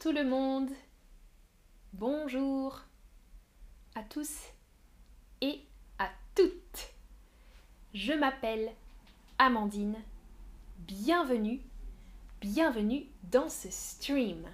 Tout le monde. Bonjour à tous et à toutes. Je m'appelle Amandine. Bienvenue, bienvenue dans ce stream.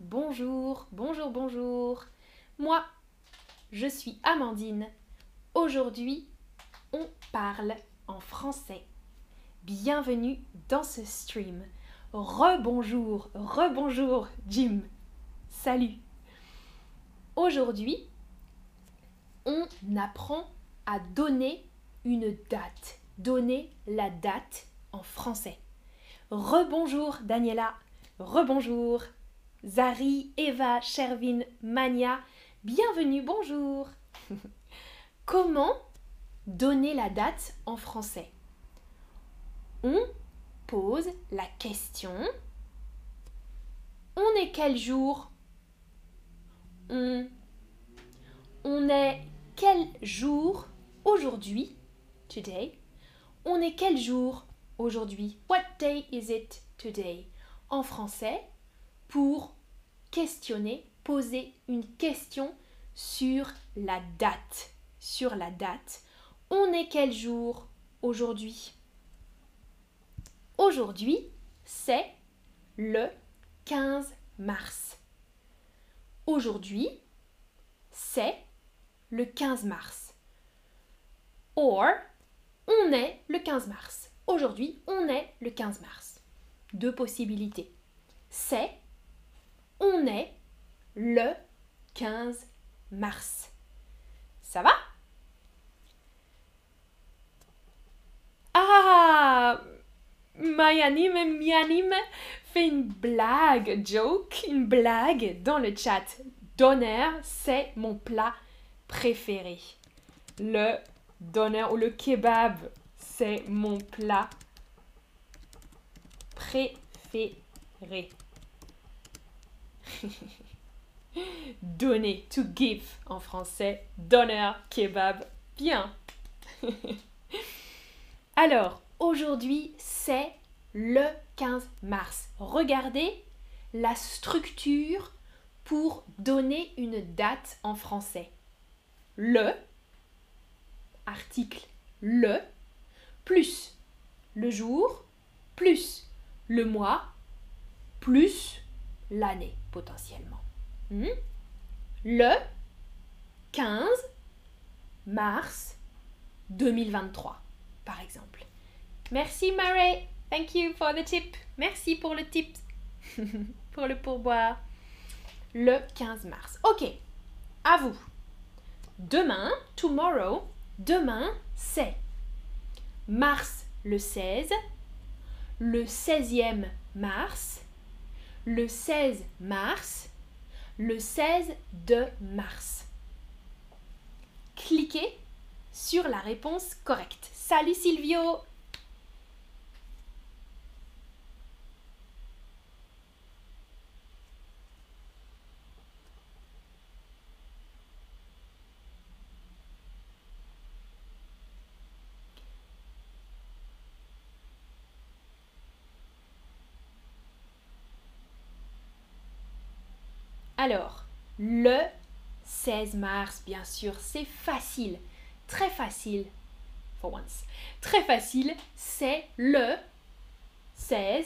Bonjour, bonjour, bonjour. Moi, je suis Amandine. Aujourd'hui, on parle en français. Bienvenue dans ce stream. Rebonjour, rebonjour Jim. Salut. Aujourd'hui, on apprend à donner une date. Donner la date en français. Rebonjour Daniela. Rebonjour. Zari, Eva, Shervin, Mania. Bienvenue, bonjour. Comment donner la date en français? On pose la question. On est quel jour? On, est quel jour aujourd'hui? Today. On est quel jour aujourd'hui? What day is it today? En français, pour questionner, poser une question sur la date. Sur la date. On est quel jour aujourd'hui? Aujourd'hui, c'est le 15 mars. Aujourd'hui, c'est le 15 mars. Or, on est le 15 mars. Aujourd'hui, on est le 15 mars. Deux possibilités. C'est, on est le 15 mars. Ça va? Ah Mayanime Mianime fait une blague, joke, une blague dans le chat. Donner, c'est mon plat préféré. Le donner ou le kebab, c'est mon plat préféré. Donner, to give en français. Donner, kebab, bien. Alors, aujourd'hui, c'est le 15 mars. Regardez la structure pour donner une date en français. Le, article le, plus le jour, plus le mois, plus l'année potentiellement. Hmm? Le 15 mars 2023, par exemple. Merci Mary. Thank you for the tip. Merci pour le tip. pour le pourboire. Le 15 mars. Ok. À vous. Demain, tomorrow, demain, c'est mars le 16, le 16e mars, le 16 mars, le 16 de mars. Cliquez sur la réponse correcte. Salut Silvio Alors, le 16 mars, bien sûr, c'est facile, très facile, for once. Très facile, c'est le 16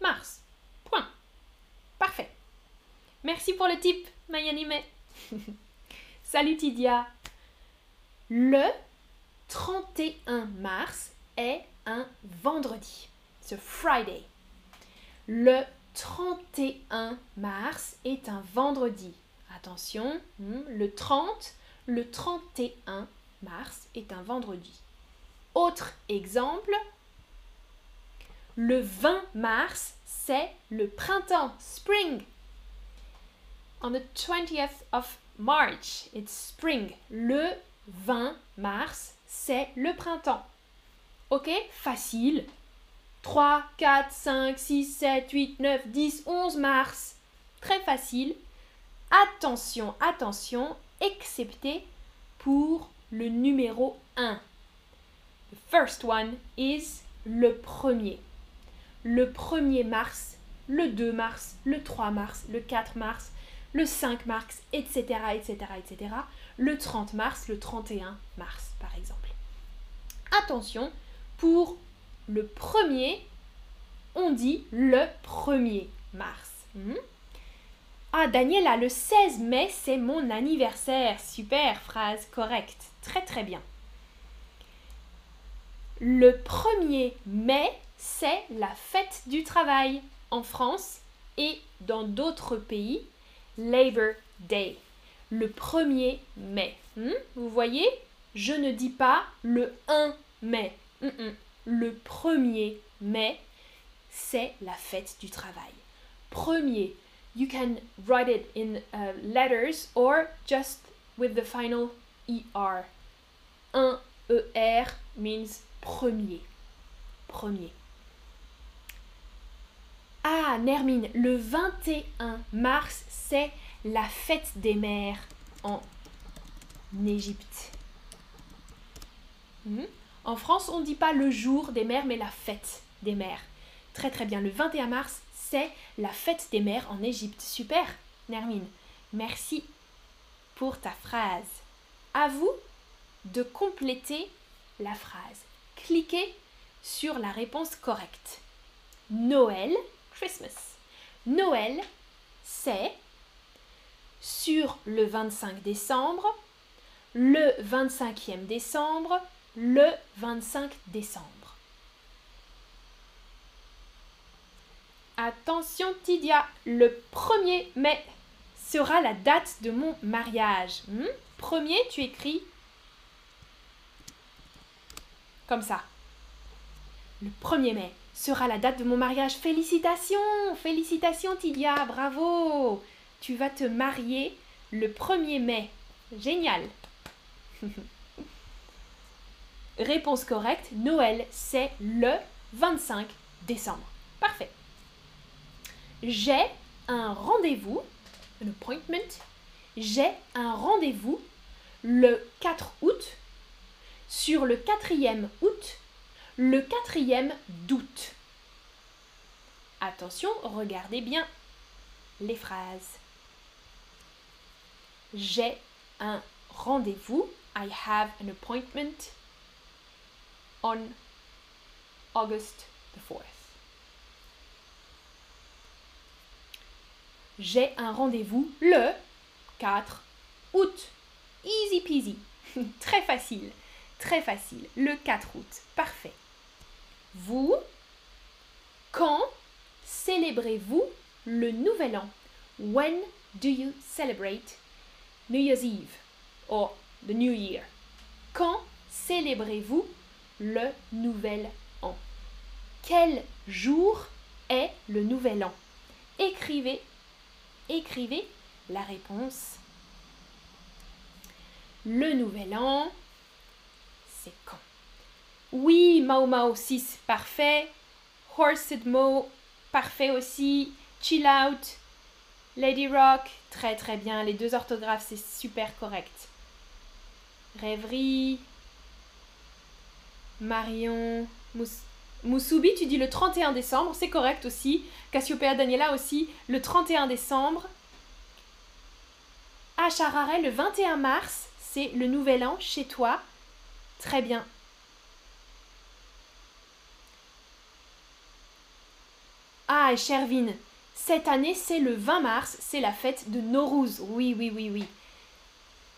mars. Point. Parfait. Merci pour le tip, Mayanime. Salut Tidia. Le 31 mars est un vendredi. C'est Friday. Le 31 mars est un vendredi. Attention, hmm, le 30, le 31 mars est un vendredi. Autre exemple, le 20 mars, c'est le printemps, spring. On the 20th of March, it's spring. Le 20 mars, c'est le printemps. Ok Facile. 3, 4, 5, 6, 7, 8, 9, 10, 11 mars. Très facile. Attention, attention, excepté pour le numéro 1. The first one is le premier. Le 1er mars, le 2 mars, le 3 mars, le 4 mars, le 5 mars, etc., etc., etc., le 30 mars, le 31 mars, par exemple. Attention, pour le premier, on dit le 1er mars. Hmm? Ah, Daniela, le 16 mai, c'est mon anniversaire. Super, phrase correcte. Très très bien. Le 1er mai, c'est la fête du travail en France et dans d'autres pays, Labor Day. Le 1er mai. Hmm? Vous voyez, je ne dis pas le 1 mai. Le 1er mai, c'est la fête du travail. Premier, you can write it in uh, letters or just with the final ER. Un ER means premier. Premier. Ah, Nermine, le 21 mars, c'est la fête des mères en Égypte. Hmm? En France, on ne dit pas le jour des mères, mais la fête des mères. Très très bien. Le 21 mars, c'est la fête des mères en Égypte. Super, Nermine. Merci pour ta phrase. À vous de compléter la phrase. Cliquez sur la réponse correcte. Noël, Christmas. Noël, c'est sur le 25 décembre, le 25e décembre, le 25 décembre. Attention Tidia, le 1er mai sera la date de mon mariage. Hmm? Premier, tu écris comme ça. Le 1er mai sera la date de mon mariage. Félicitations, félicitations Tidia, bravo. Tu vas te marier le 1er mai. Génial. Réponse correcte, Noël, c'est le 25 décembre. Parfait j'ai un rendez-vous, un appointment, j'ai un rendez-vous le 4 août sur le 4e août, le 4e d'août. Attention, regardez bien les phrases. J'ai un rendez-vous. I have an appointment on August the 4th. j'ai un rendez-vous le 4 août. Easy peasy. très facile. Très facile. Le 4 août. Parfait. Vous, quand célébrez-vous le nouvel an? When do you celebrate New Year's Eve or the New Year? Quand célébrez-vous le nouvel an? Quel jour est le nouvel an? Écrivez écrivez la réponse. Le nouvel an, c'est quand? Oui, Mao Mao 6, parfait. Horsed Mo, parfait aussi. Chill Out, Lady Rock, très très bien. Les deux orthographes, c'est super correct. Rêverie, Marion, Mousse. Musubi, tu dis le 31 décembre, c'est correct aussi. Cassiopeia Daniela aussi, le 31 décembre. Acharare, le 21 mars, c'est le nouvel an chez toi. Très bien. Ah, Chervin, cette année, c'est le 20 mars, c'est la fête de Norouz. Oui, oui, oui, oui.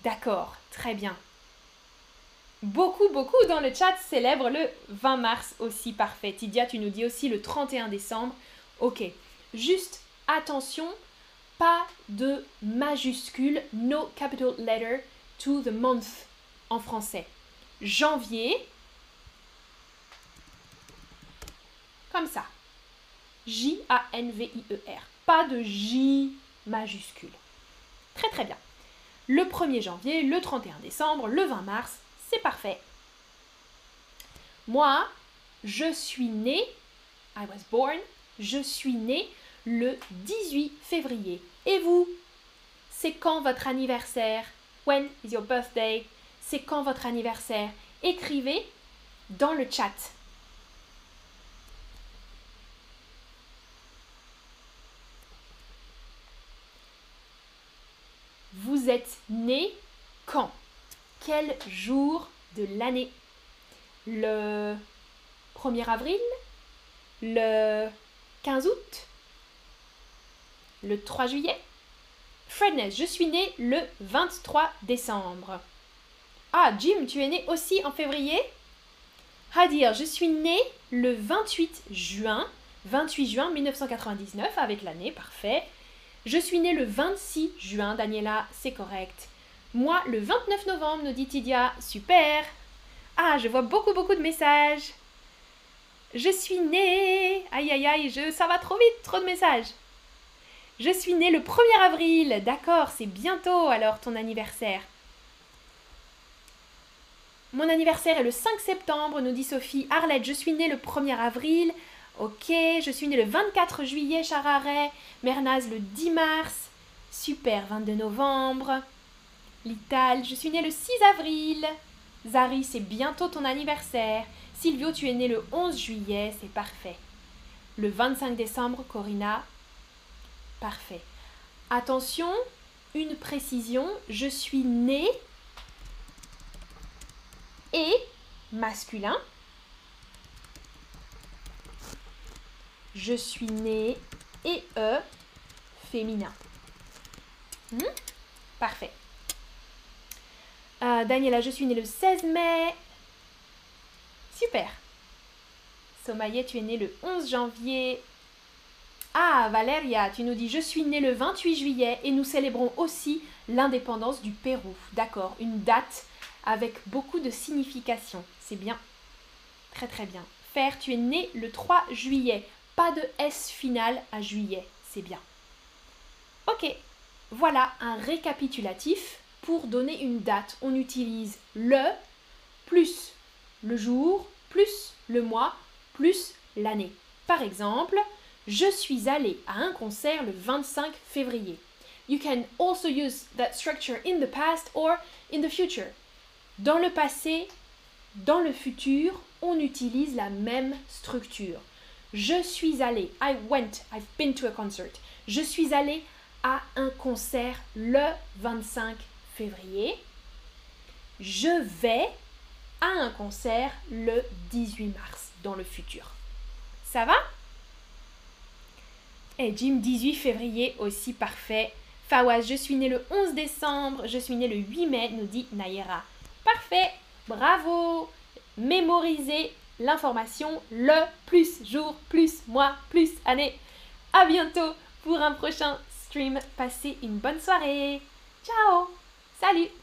D'accord, très bien. Beaucoup, beaucoup dans le chat célèbrent le 20 mars aussi. Parfait. Tidia, tu nous dis aussi le 31 décembre. Ok. Juste attention, pas de majuscule, no capital letter to the month en français. Janvier, comme ça. J-A-N-V-I-E-R. Pas de J majuscule. Très très bien. Le 1er janvier, le 31 décembre, le 20 mars, c'est parfait. Moi, je suis née, I was born, je suis née le 18 février. Et vous C'est quand votre anniversaire? When is your birthday? C'est quand votre anniversaire? Écrivez dans le chat. Vous êtes né quand? Quel jour de l'année? Le 1er avril? Le 15 août? Le 3 juillet? Fredness, je suis né le 23 décembre. Ah, Jim, tu es né aussi en février? Hadir, je suis né le 28 juin, 28 juin 1999 avec l'année, parfait. Je suis né le 26 juin, Daniela, c'est correct. Moi, le 29 novembre, nous dit Tidia, super. Ah, je vois beaucoup, beaucoup de messages. Je suis né. Aïe, aïe, aïe, je... ça va trop vite, trop de messages. Je suis né le 1er avril. D'accord, c'est bientôt alors ton anniversaire. Mon anniversaire est le 5 septembre, nous dit Sophie. Arlette, je suis née le 1er avril. Ok, je suis née le 24 juillet, Chararet. Mernaz, le 10 mars. Super, 22 novembre. Lital, je suis née le 6 avril. Zari, c'est bientôt ton anniversaire. Silvio, tu es né le 11 juillet, c'est parfait. Le 25 décembre, Corinna, Parfait. Attention, une précision, je suis né et masculin. Je suis né et e féminin. Hmm? Parfait. Euh, Daniela, je suis née le 16 mai. Super. Somaïe, tu es né le 11 janvier. Ah, Valéria, tu nous dis Je suis née le 28 juillet et nous célébrons aussi l'indépendance du Pérou. D'accord, une date avec beaucoup de signification. C'est bien. Très très bien. Faire, tu es né le 3 juillet. Pas de S final à juillet. C'est bien. Ok, voilà un récapitulatif pour donner une date. On utilise le plus le jour plus le mois plus l'année. Par exemple, je suis allé à un concert le 25 février. You can also use that structure in the past or in the future. Dans le passé, dans le futur, on utilise la même structure. Je suis allé, I went, I've been to a concert. Je suis allé à un concert le 25 février. Je vais à un concert le 18 mars dans le futur. Ça va? Et Jim, 18 février aussi parfait. Fawaz, je suis né le 11 décembre, je suis né le 8 mai, nous dit Nayera. Parfait, bravo. Mémorisez l'information, le plus jour, plus mois, plus année. À bientôt pour un prochain stream. Passez une bonne soirée. Ciao. Salut.